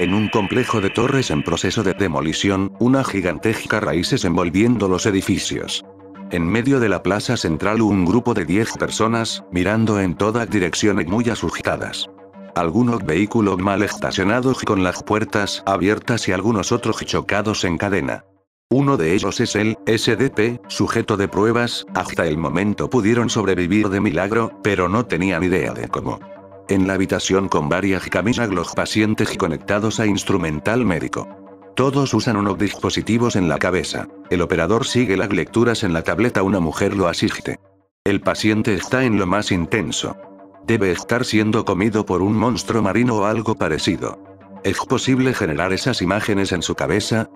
en un complejo de torres en proceso de demolición, una gigantesca raíces envolviendo los edificios. En medio de la plaza central un grupo de 10 personas, mirando en todas direcciones muy asustadas. Algunos vehículos mal estacionados con las puertas abiertas y algunos otros chocados en cadena. Uno de ellos es el SDP, sujeto de pruebas, hasta el momento pudieron sobrevivir de milagro, pero no tenían idea de cómo. En la habitación con varias camisas los pacientes conectados a instrumental médico. Todos usan unos dispositivos en la cabeza. El operador sigue las lecturas en la tableta, una mujer lo asiste. El paciente está en lo más intenso. Debe estar siendo comido por un monstruo marino o algo parecido. ¿Es posible generar esas imágenes en su cabeza?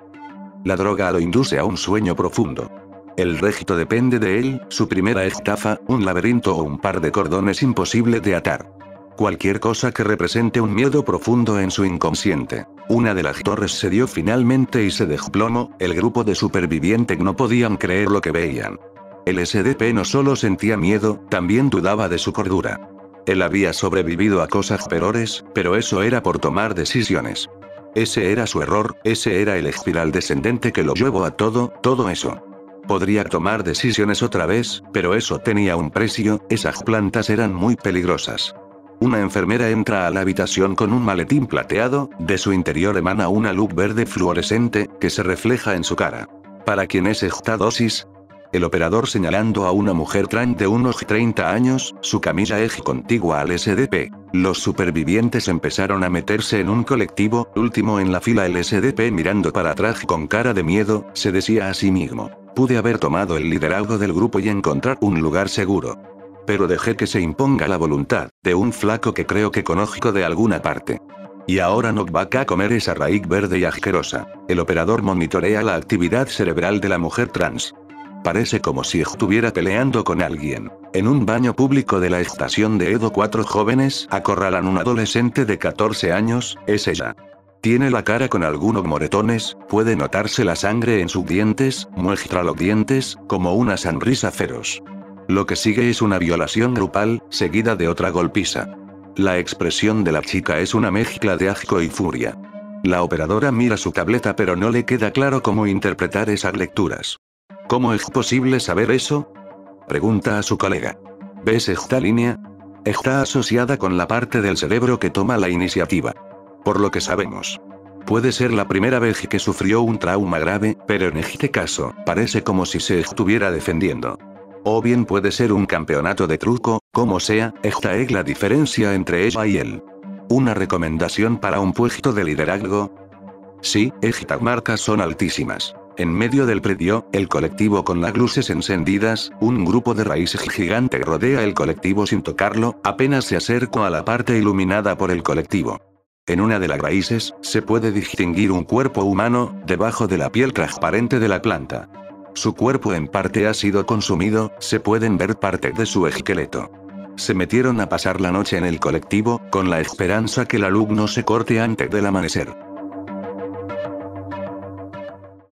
La droga lo induce a un sueño profundo. El régito depende de él, su primera estafa, un laberinto o un par de cordones imposible de atar. Cualquier cosa que represente un miedo profundo en su inconsciente. Una de las torres se dio finalmente y se desplomó, el grupo de supervivientes no podían creer lo que veían. El SDP no solo sentía miedo, también dudaba de su cordura. Él había sobrevivido a cosas peores, pero eso era por tomar decisiones. Ese era su error, ese era el espiral descendente que lo llevó a todo, todo eso. Podría tomar decisiones otra vez, pero eso tenía un precio, esas plantas eran muy peligrosas. Una enfermera entra a la habitación con un maletín plateado, de su interior emana una luz verde fluorescente, que se refleja en su cara. ¿Para quién es esta dosis? El operador señalando a una mujer trans de unos 30 años, su camisa es contigua al SDP. Los supervivientes empezaron a meterse en un colectivo, último en la fila el SDP mirando para atrás con cara de miedo, se decía a sí mismo. Pude haber tomado el liderazgo del grupo y encontrar un lugar seguro. Pero dejé que se imponga la voluntad, de un flaco que creo que conozco de alguna parte. Y ahora no va a comer esa raíz verde y asquerosa. El operador monitorea la actividad cerebral de la mujer trans. Parece como si estuviera peleando con alguien. En un baño público de la estación de Edo cuatro jóvenes acorralan un adolescente de 14 años, es ella. Tiene la cara con algunos moretones, puede notarse la sangre en sus dientes, muestra los dientes, como una sonrisa feroz. Lo que sigue es una violación grupal, seguida de otra golpiza. La expresión de la chica es una mezcla de asco y furia. La operadora mira su tableta pero no le queda claro cómo interpretar esas lecturas. ¿Cómo es posible saber eso? Pregunta a su colega. ¿Ves esta línea? Está asociada con la parte del cerebro que toma la iniciativa. Por lo que sabemos. Puede ser la primera vez que sufrió un trauma grave, pero en este caso, parece como si se estuviera defendiendo. O bien puede ser un campeonato de truco, como sea, esta es la diferencia entre ella y él. ¿Una recomendación para un puesto de liderazgo? Sí, estas marcas son altísimas. En medio del predio, el colectivo con las luces encendidas, un grupo de raíces gigante rodea el colectivo sin tocarlo, apenas se acerca a la parte iluminada por el colectivo. En una de las raíces, se puede distinguir un cuerpo humano, debajo de la piel transparente de la planta. Su cuerpo en parte ha sido consumido, se pueden ver partes de su esqueleto. Se metieron a pasar la noche en el colectivo, con la esperanza que la luz no se corte antes del amanecer.